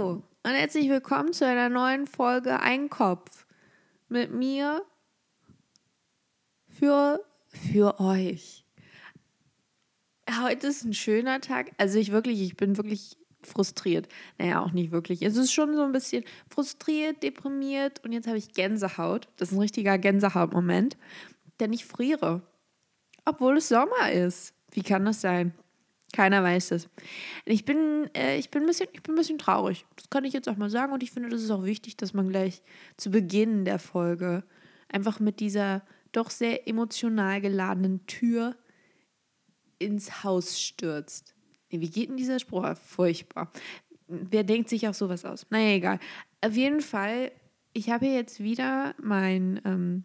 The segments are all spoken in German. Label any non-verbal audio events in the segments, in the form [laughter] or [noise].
Hallo und herzlich willkommen zu einer neuen Folge Einkopf mit mir für, für euch. Heute ist ein schöner Tag. Also ich wirklich, ich bin wirklich frustriert. Naja, auch nicht wirklich. Es ist schon so ein bisschen frustriert, deprimiert und jetzt habe ich Gänsehaut. Das ist ein richtiger Gänsehautmoment, denn ich friere. Obwohl es Sommer ist. Wie kann das sein? Keiner weiß es. Ich bin, äh, ich, bin ein bisschen, ich bin ein bisschen traurig. Das kann ich jetzt auch mal sagen. Und ich finde, das ist auch wichtig, dass man gleich zu Beginn der Folge einfach mit dieser doch sehr emotional geladenen Tür ins Haus stürzt. Wie geht denn dieser Spruch? Furchtbar. Wer denkt sich auch sowas aus? Naja, egal. Auf jeden Fall, ich habe jetzt wieder mein ähm,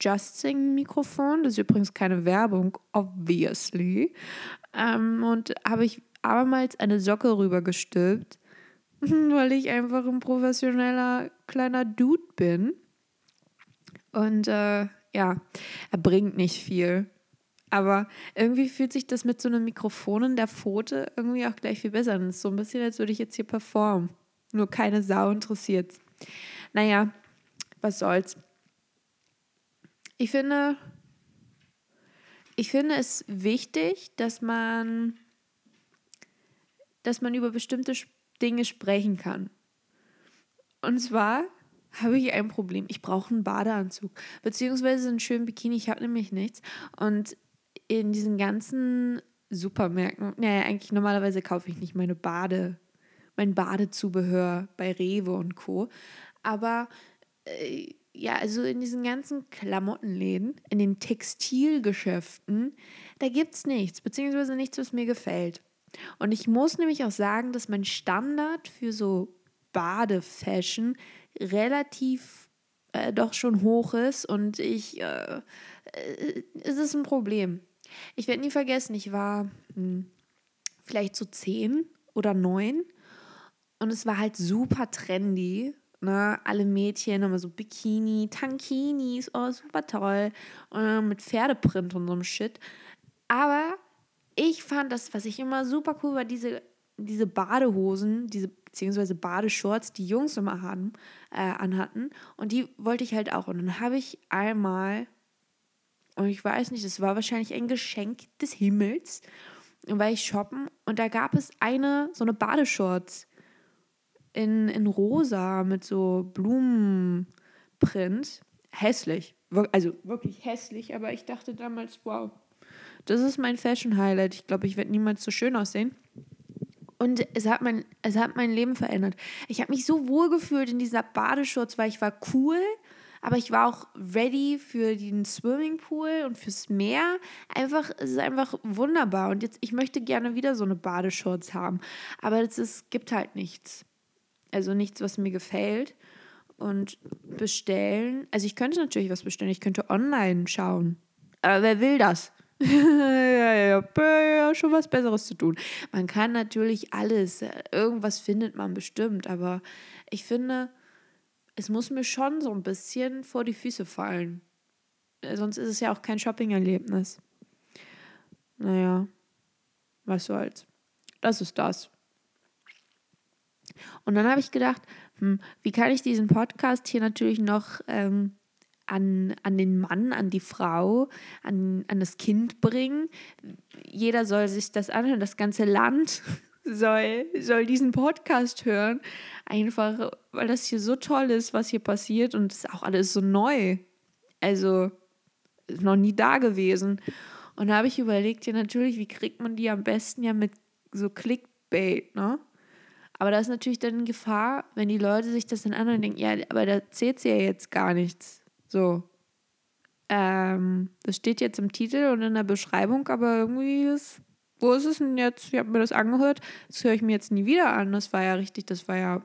Just Sing Mikrofon. Das ist übrigens keine Werbung, obviously. Ähm, und habe ich abermals eine Socke rübergestülpt, [laughs] weil ich einfach ein professioneller kleiner Dude bin. Und äh, ja, er bringt nicht viel. Aber irgendwie fühlt sich das mit so einem Mikrofon in der Pfote irgendwie auch gleich viel besser an. Es ist so ein bisschen, als würde ich jetzt hier performen. Nur keine Sau interessiert. Naja, was soll's. Ich finde, ich finde es wichtig, dass man, dass man über bestimmte Dinge sprechen kann. Und zwar habe ich ein Problem. Ich brauche einen Badeanzug, beziehungsweise einen schönen Bikini. Ich habe nämlich nichts. Und in diesen ganzen Supermärkten, naja, eigentlich normalerweise kaufe ich nicht meine Bade, mein Badezubehör bei Rewe und Co. Aber äh, ja, also in diesen ganzen Klamottenläden, in den Textilgeschäften, da gibt es nichts, beziehungsweise nichts, was mir gefällt. Und ich muss nämlich auch sagen, dass mein Standard für so Badefashion relativ äh, doch schon hoch ist und ich, äh, äh, es ist ein Problem. Ich werde nie vergessen, ich war hm, vielleicht so zehn oder neun und es war halt super trendy Ne? Alle Mädchen immer so Bikini, Tankinis, oh, super toll. Und mit Pferdeprint und so einem Shit. Aber ich fand das, was ich immer super cool war, diese, diese Badehosen, diese beziehungsweise Badeshorts, die Jungs immer hatten, äh, anhatten. Und die wollte ich halt auch. Und dann habe ich einmal, und ich weiß nicht, das war wahrscheinlich ein Geschenk des Himmels, und war ich shoppen und da gab es eine, so eine Badeshorts in, in rosa mit so Blumenprint. Hässlich. Also wirklich hässlich, aber ich dachte damals, wow, das ist mein Fashion-Highlight. Ich glaube, ich werde niemals so schön aussehen. Und es hat mein, es hat mein Leben verändert. Ich habe mich so wohl gefühlt in dieser Badeschutz, weil ich war cool, aber ich war auch ready für den Swimmingpool und fürs Meer. Einfach, es ist einfach wunderbar. Und jetzt, ich möchte gerne wieder so eine Badeschutz haben. Aber es gibt halt nichts also nichts, was mir gefällt. Und bestellen. Also ich könnte natürlich was bestellen. Ich könnte online schauen. Aber wer will das? [laughs] ja, ja, ja, schon was Besseres zu tun. Man kann natürlich alles, irgendwas findet man bestimmt, aber ich finde, es muss mir schon so ein bisschen vor die Füße fallen. Sonst ist es ja auch kein Shopping-Erlebnis. Naja, was soll's. Das ist das. Und dann habe ich gedacht, hm, wie kann ich diesen Podcast hier natürlich noch ähm, an, an den Mann, an die Frau, an, an das Kind bringen? Jeder soll sich das anhören, das ganze Land [laughs] soll, soll diesen Podcast hören. Einfach, weil das hier so toll ist, was hier passiert und es ist auch alles so neu. Also, noch nie da gewesen. Und da habe ich überlegt, ja natürlich, wie kriegt man die am besten ja mit so Clickbait, ne? Aber da ist natürlich dann Gefahr, wenn die Leute sich das dann anhören und denken, ja, aber da zählt sie ja jetzt gar nichts. So. Ähm, das steht jetzt im Titel und in der Beschreibung, aber irgendwie ist, wo ist es denn jetzt? Ich habe mir das angehört, das höre ich mir jetzt nie wieder an. Das war ja richtig, das war ja,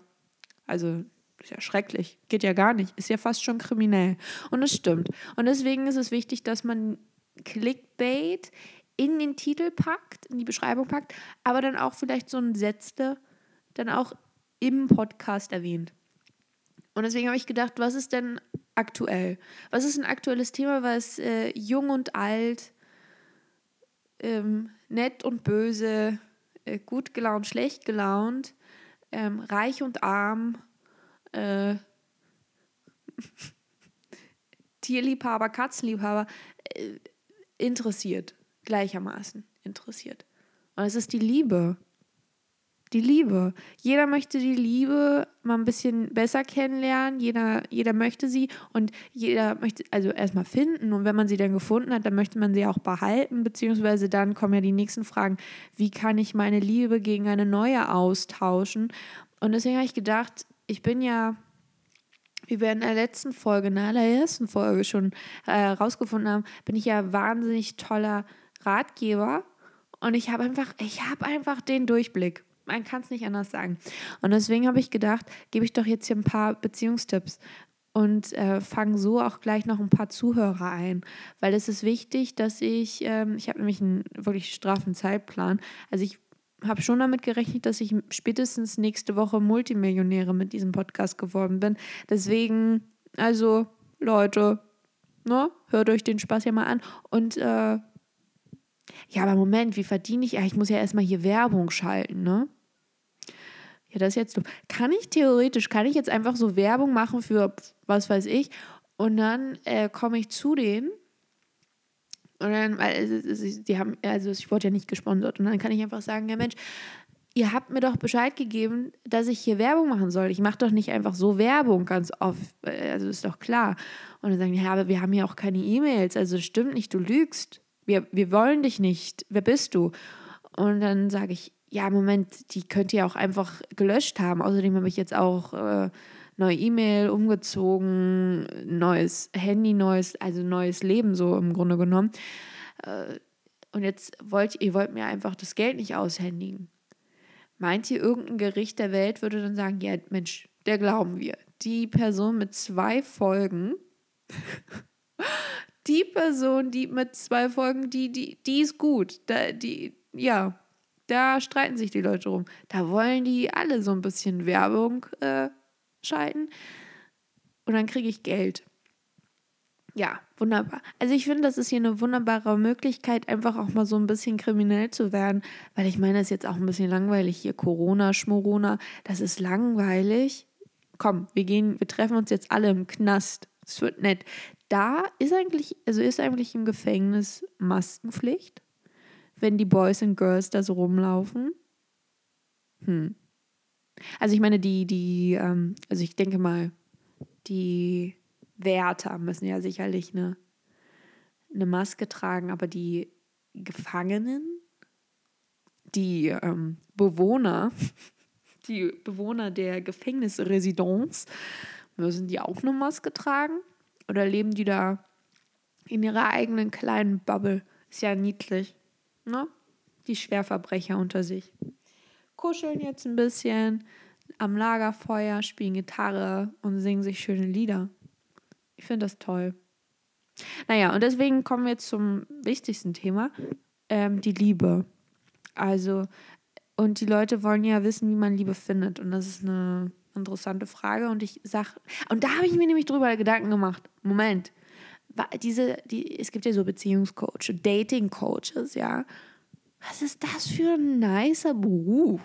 also ist ja schrecklich, geht ja gar nicht, ist ja fast schon kriminell. Und das stimmt. Und deswegen ist es wichtig, dass man Clickbait in den Titel packt, in die Beschreibung packt, aber dann auch vielleicht so ein Sätzle, dann auch im Podcast erwähnt. Und deswegen habe ich gedacht, was ist denn aktuell? Was ist ein aktuelles Thema, was äh, jung und alt, ähm, nett und böse, äh, gut gelaunt, schlecht gelaunt ähm, reich und arm, äh, [laughs] Tierliebhaber, Katzenliebhaber, äh, interessiert, gleichermaßen interessiert. Und es ist die Liebe. Die Liebe. Jeder möchte die Liebe mal ein bisschen besser kennenlernen. Jeder, jeder möchte sie und jeder möchte also erstmal finden. Und wenn man sie dann gefunden hat, dann möchte man sie auch behalten. Beziehungsweise dann kommen ja die nächsten Fragen: Wie kann ich meine Liebe gegen eine neue austauschen? Und deswegen habe ich gedacht, ich bin ja, wie wir in der letzten Folge, in der allerersten Folge schon herausgefunden äh, haben, bin ich ja wahnsinnig toller Ratgeber. Und ich habe einfach, ich habe einfach den Durchblick. Man kann es nicht anders sagen. Und deswegen habe ich gedacht, gebe ich doch jetzt hier ein paar Beziehungstipps und äh, fange so auch gleich noch ein paar Zuhörer ein, weil es ist wichtig, dass ich, ähm, ich habe nämlich einen wirklich straffen Zeitplan. Also ich habe schon damit gerechnet, dass ich spätestens nächste Woche Multimillionäre mit diesem Podcast geworden bin. Deswegen, also Leute, ne, hört euch den Spaß ja mal an und äh, ja, aber Moment, wie verdiene ich? Ich muss ja erstmal hier Werbung schalten, ne? Ja, das ist jetzt doof. Kann ich theoretisch, kann ich jetzt einfach so Werbung machen für was weiß ich und dann äh, komme ich zu denen und dann, weil die haben, also ich wurde ja nicht gesponsert und dann kann ich einfach sagen, ja Mensch, ihr habt mir doch Bescheid gegeben, dass ich hier Werbung machen soll. Ich mache doch nicht einfach so Werbung ganz oft, äh, also ist doch klar. Und dann sagen die, ja, aber wir haben ja auch keine E-Mails, also stimmt nicht, du lügst. Wir, wir wollen dich nicht. Wer bist du? Und dann sage ich, ja, Moment, die könnt ihr auch einfach gelöscht haben. Außerdem habe ich jetzt auch äh, neue E-Mail umgezogen, neues Handy, neues, also neues Leben so im Grunde genommen. Äh, und jetzt wollt ihr wollt mir einfach das Geld nicht aushändigen. Meint ihr, irgendein Gericht der Welt würde dann sagen, ja, Mensch, der glauben wir. Die Person mit zwei Folgen, [laughs] die Person, die mit zwei Folgen, die, die, die ist gut. Da, die, ja, da streiten sich die Leute rum. Da wollen die alle so ein bisschen Werbung äh, schalten. Und dann kriege ich Geld. Ja, wunderbar. Also ich finde, das ist hier eine wunderbare Möglichkeit, einfach auch mal so ein bisschen kriminell zu werden, weil ich meine, das ist jetzt auch ein bisschen langweilig hier. Corona, Schmorona, das ist langweilig. Komm, wir gehen, wir treffen uns jetzt alle im Knast. Es wird nett. Da ist eigentlich, also ist eigentlich im Gefängnis Maskenpflicht wenn die Boys und Girls da so rumlaufen? Hm. Also ich meine, die, die, ähm, also ich denke mal, die Wärter müssen ja sicherlich eine, eine Maske tragen, aber die Gefangenen, die ähm, Bewohner, [laughs] die Bewohner der Gefängnisresidenz, müssen die auch eine Maske tragen? Oder leben die da in ihrer eigenen kleinen Bubble? Ist ja niedlich. Ne? Die Schwerverbrecher unter sich. Kuscheln jetzt ein bisschen am Lagerfeuer, spielen Gitarre und singen sich schöne Lieder. Ich finde das toll. Naja, und deswegen kommen wir zum wichtigsten Thema, ähm, die Liebe. Also, und die Leute wollen ja wissen, wie man Liebe findet. Und das ist eine interessante Frage. Und ich sag, und da habe ich mir nämlich drüber Gedanken gemacht. Moment, diese, die, es gibt ja so Beziehungscoaches, Dating-Coaches, ja. Was ist das für ein nicer Beruf?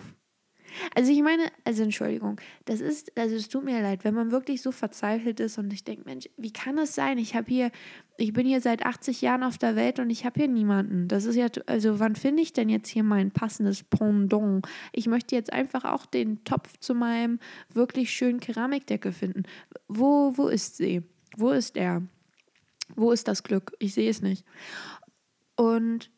Also ich meine, also Entschuldigung, das ist, also es tut mir leid, wenn man wirklich so verzweifelt ist und ich denke, Mensch, wie kann das sein? Ich habe hier, ich bin hier seit 80 Jahren auf der Welt und ich habe hier niemanden. Das ist ja, also wann finde ich denn jetzt hier mein passendes Pendant? Ich möchte jetzt einfach auch den Topf zu meinem wirklich schönen Keramikdeckel finden. Wo, wo ist sie? Wo ist er? Wo ist das Glück? Ich sehe es nicht. Und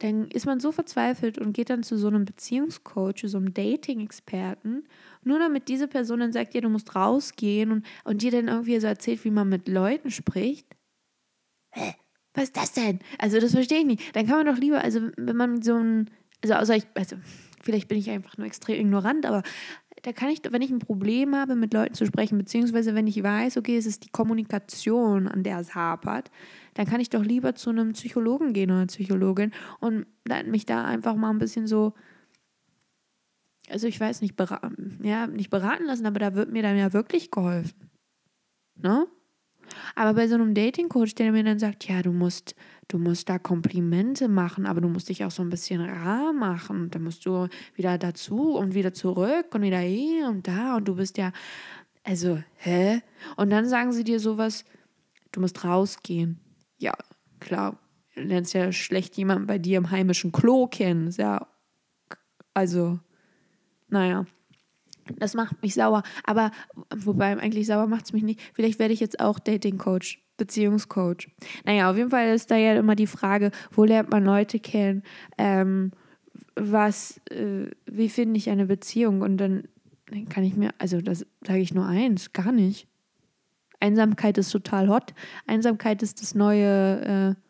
dann ist man so verzweifelt und geht dann zu so einem Beziehungscoach, so einem Dating-Experten, nur damit diese Person dann sagt, ja, du musst rausgehen und, und dir dann irgendwie so erzählt, wie man mit Leuten spricht. Was ist das denn? Also, das verstehe ich nicht. Dann kann man doch lieber, also, wenn man so ein, also, außer ich, also, vielleicht bin ich einfach nur extrem ignorant, aber da kann ich, wenn ich ein Problem habe, mit Leuten zu sprechen, beziehungsweise wenn ich weiß, okay, es ist die Kommunikation, an der es hapert, dann kann ich doch lieber zu einem Psychologen gehen oder Psychologin und mich da einfach mal ein bisschen so, also ich weiß nicht, beraten, ja, nicht beraten lassen, aber da wird mir dann ja wirklich geholfen. Ne? Aber bei so einem Dating-Coach, der mir dann sagt, ja, du musst, du musst da Komplimente machen, aber du musst dich auch so ein bisschen rar machen. Da musst du wieder dazu und wieder zurück und wieder hier und da und du bist ja, also, hä? Und dann sagen sie dir sowas, du musst rausgehen. Ja, klar, du lernst ja schlecht jemanden bei dir im heimischen Klo kennen. Ist ja, also, naja. Das macht mich sauer. Aber wobei eigentlich sauer macht es mich nicht. Vielleicht werde ich jetzt auch Dating-Coach, Beziehungscoach. Naja, auf jeden Fall ist da ja immer die Frage, wo lernt man Leute kennen? Ähm, was, äh, wie finde ich eine Beziehung? Und dann kann ich mir, also das sage ich nur eins, gar nicht. Einsamkeit ist total hot. Einsamkeit ist das neue äh,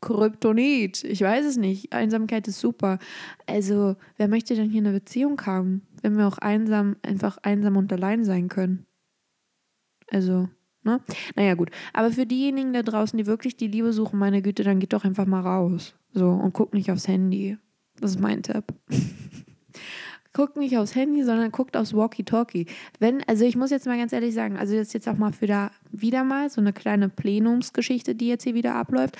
Kryptonit. Ich weiß es nicht. Einsamkeit ist super. Also, wer möchte denn hier eine Beziehung haben, wenn wir auch einsam, einfach einsam und allein sein können? Also, ne? Naja, gut. Aber für diejenigen da draußen, die wirklich die Liebe suchen, meine Güte, dann geht doch einfach mal raus. So, und guckt nicht aufs Handy. Das ist mein Tipp. [laughs] guckt nicht aufs Handy, sondern guckt aufs Walkie-Talkie. Wenn, also ich muss jetzt mal ganz ehrlich sagen, also das ist jetzt auch mal für da wieder mal so eine kleine Plenumsgeschichte, die jetzt hier wieder abläuft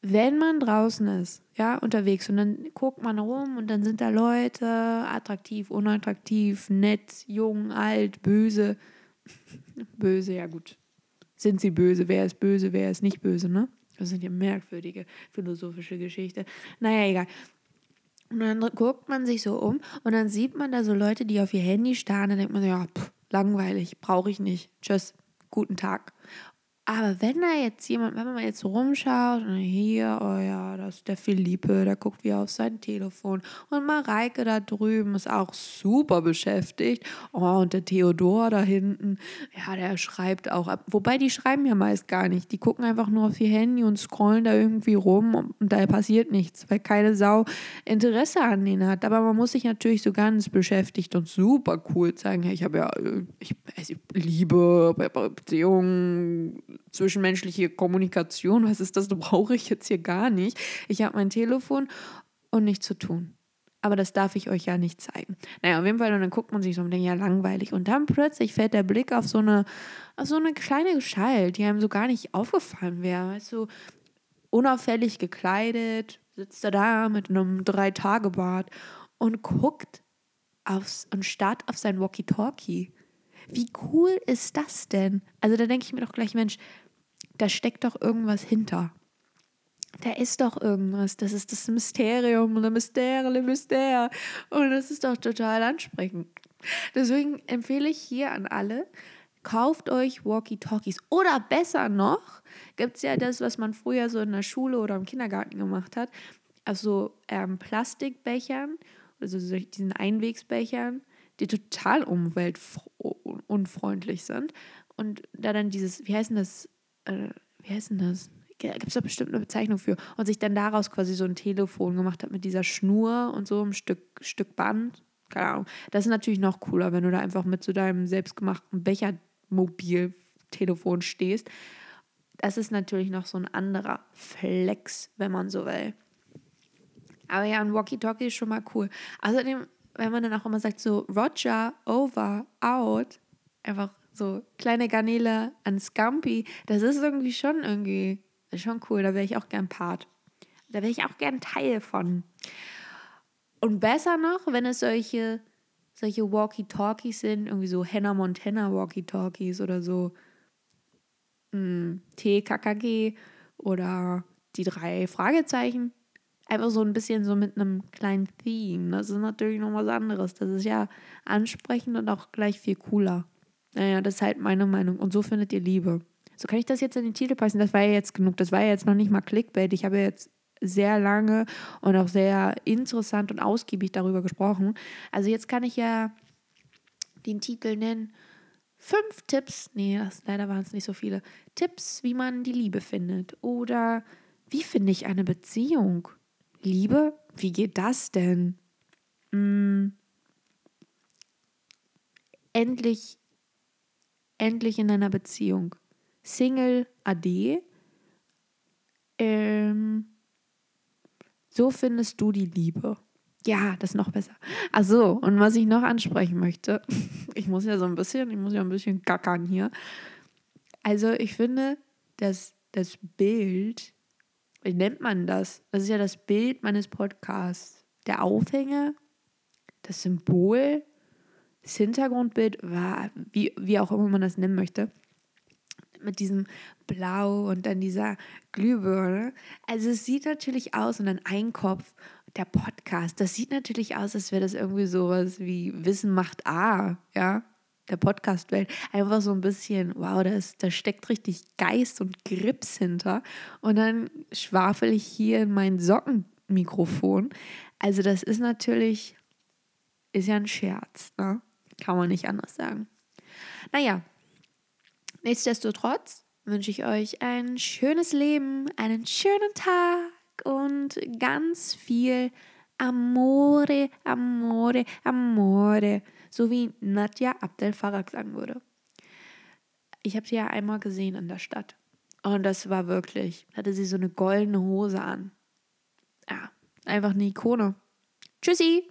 wenn man draußen ist, ja, unterwegs und dann guckt man rum und dann sind da Leute, attraktiv, unattraktiv, nett, jung, alt, böse. Böse, ja gut. Sind sie böse? Wer ist böse? Wer ist nicht böse, ne? Das sind ja merkwürdige philosophische Geschichte. Naja, egal. Und dann guckt man sich so um und dann sieht man da so Leute, die auf ihr Handy starren. Dann denkt man, ja, pff, langweilig, brauche ich nicht. Tschüss, guten Tag. Aber wenn da jetzt jemand, wenn man jetzt so rumschaut und hier, oh ja, das ist der Philippe, der guckt wie auf sein Telefon und Mareike da drüben ist auch super beschäftigt. Oh, und der Theodor da hinten, ja, der schreibt auch ab. Wobei die schreiben ja meist gar nicht. Die gucken einfach nur auf ihr Handy und scrollen da irgendwie rum und, da passiert nichts, weil keine Sau Interesse an denen hat. Aber man muss sich natürlich so ganz beschäftigt und super cool zeigen. Ich habe ja, ich, ich liebe Beziehungen zwischenmenschliche Kommunikation, was ist das, brauche ich jetzt hier gar nicht. Ich habe mein Telefon und nichts zu tun. Aber das darf ich euch ja nicht zeigen. Naja, auf jeden Fall, und dann guckt man sich so und denkt, ja, langweilig. Und dann plötzlich fällt der Blick auf so eine, auf so eine kleine Gestalt, die einem so gar nicht aufgefallen wäre. Weißt du, unauffällig gekleidet, sitzt er da mit einem Drei-Tage-Bart und guckt aufs, und starrt auf sein Walkie-Talkie. Wie cool ist das denn? Also da denke ich mir doch gleich, Mensch, da steckt doch irgendwas hinter. Da ist doch irgendwas. Das ist das Mysterium, le Mystere, le Mystère. Und das ist doch total ansprechend. Deswegen empfehle ich hier an alle, kauft euch Walkie-Talkies. Oder besser noch, gibt es ja das, was man früher so in der Schule oder im Kindergarten gemacht hat. Also ähm, Plastikbechern, also diesen Einwegsbechern die total umweltunfreundlich sind. Und da dann dieses, wie heißt denn das, äh, wie heißt denn das? Gibt es da bestimmt eine Bezeichnung für? Und sich dann daraus quasi so ein Telefon gemacht hat mit dieser Schnur und so ein Stück, Stück Band. Keine Ahnung. Das ist natürlich noch cooler, wenn du da einfach mit so deinem selbstgemachten Bechermobiltelefon stehst. Das ist natürlich noch so ein anderer Flex, wenn man so will. Aber ja, ein Walkie-Talkie ist schon mal cool. Außerdem wenn man dann auch immer sagt, so Roger, over, out, einfach so kleine Garnele an Scampi, das ist irgendwie schon irgendwie, schon cool, da wäre ich auch gern Part. Da wäre ich auch gern Teil von. Und besser noch, wenn es solche, solche Walkie-Talkies sind, irgendwie so Hannah Montana Walkie-Talkies oder so hm, TKKG oder die drei Fragezeichen einfach so ein bisschen so mit einem kleinen Theme. Das ist natürlich noch was anderes. Das ist ja ansprechend und auch gleich viel cooler. Naja, das ist halt meine Meinung. Und so findet ihr Liebe. So kann ich das jetzt in den Titel passen. Das war ja jetzt genug. Das war ja jetzt noch nicht mal Clickbait. Ich habe jetzt sehr lange und auch sehr interessant und ausgiebig darüber gesprochen. Also jetzt kann ich ja den Titel nennen. Fünf Tipps, nee, das, leider waren es nicht so viele. Tipps, wie man die Liebe findet. Oder wie finde ich eine Beziehung? Liebe? Wie geht das denn? Hm. Endlich, endlich in einer Beziehung. Single AD. Ähm, so findest du die Liebe. Ja, das ist noch besser. Ach so, und was ich noch ansprechen möchte, [laughs] ich muss ja so ein bisschen, ich muss ja ein bisschen gackern hier. Also ich finde, dass das Bild, wie nennt man das? Das ist ja das Bild meines Podcasts. Der Aufhänger, das Symbol, das Hintergrundbild war, wie, wie auch immer man das nennen möchte, mit diesem Blau und dann dieser Glühbirne. Also es sieht natürlich aus und dann ein Kopf, der Podcast, das sieht natürlich aus, als wäre das irgendwie sowas wie Wissen macht A, ja, der Podcast-Welt. Einfach so ein bisschen, wow, da, ist, steckt richtig Geist und Grips hinter. Und dann schwafel ich hier in mein Sockenmikrofon. Also das ist natürlich, ist ja ein Scherz, ne? Kann man nicht anders sagen. Naja, nichtsdestotrotz wünsche ich euch ein schönes Leben, einen schönen Tag und ganz viel Amore, Amore, Amore, so wie Nadja Abdel Farag sagen würde. Ich habe sie ja einmal gesehen in der Stadt und das war wirklich, hatte sie so eine goldene Hose an. Ja, einfach eine Ikone. Tschüssi!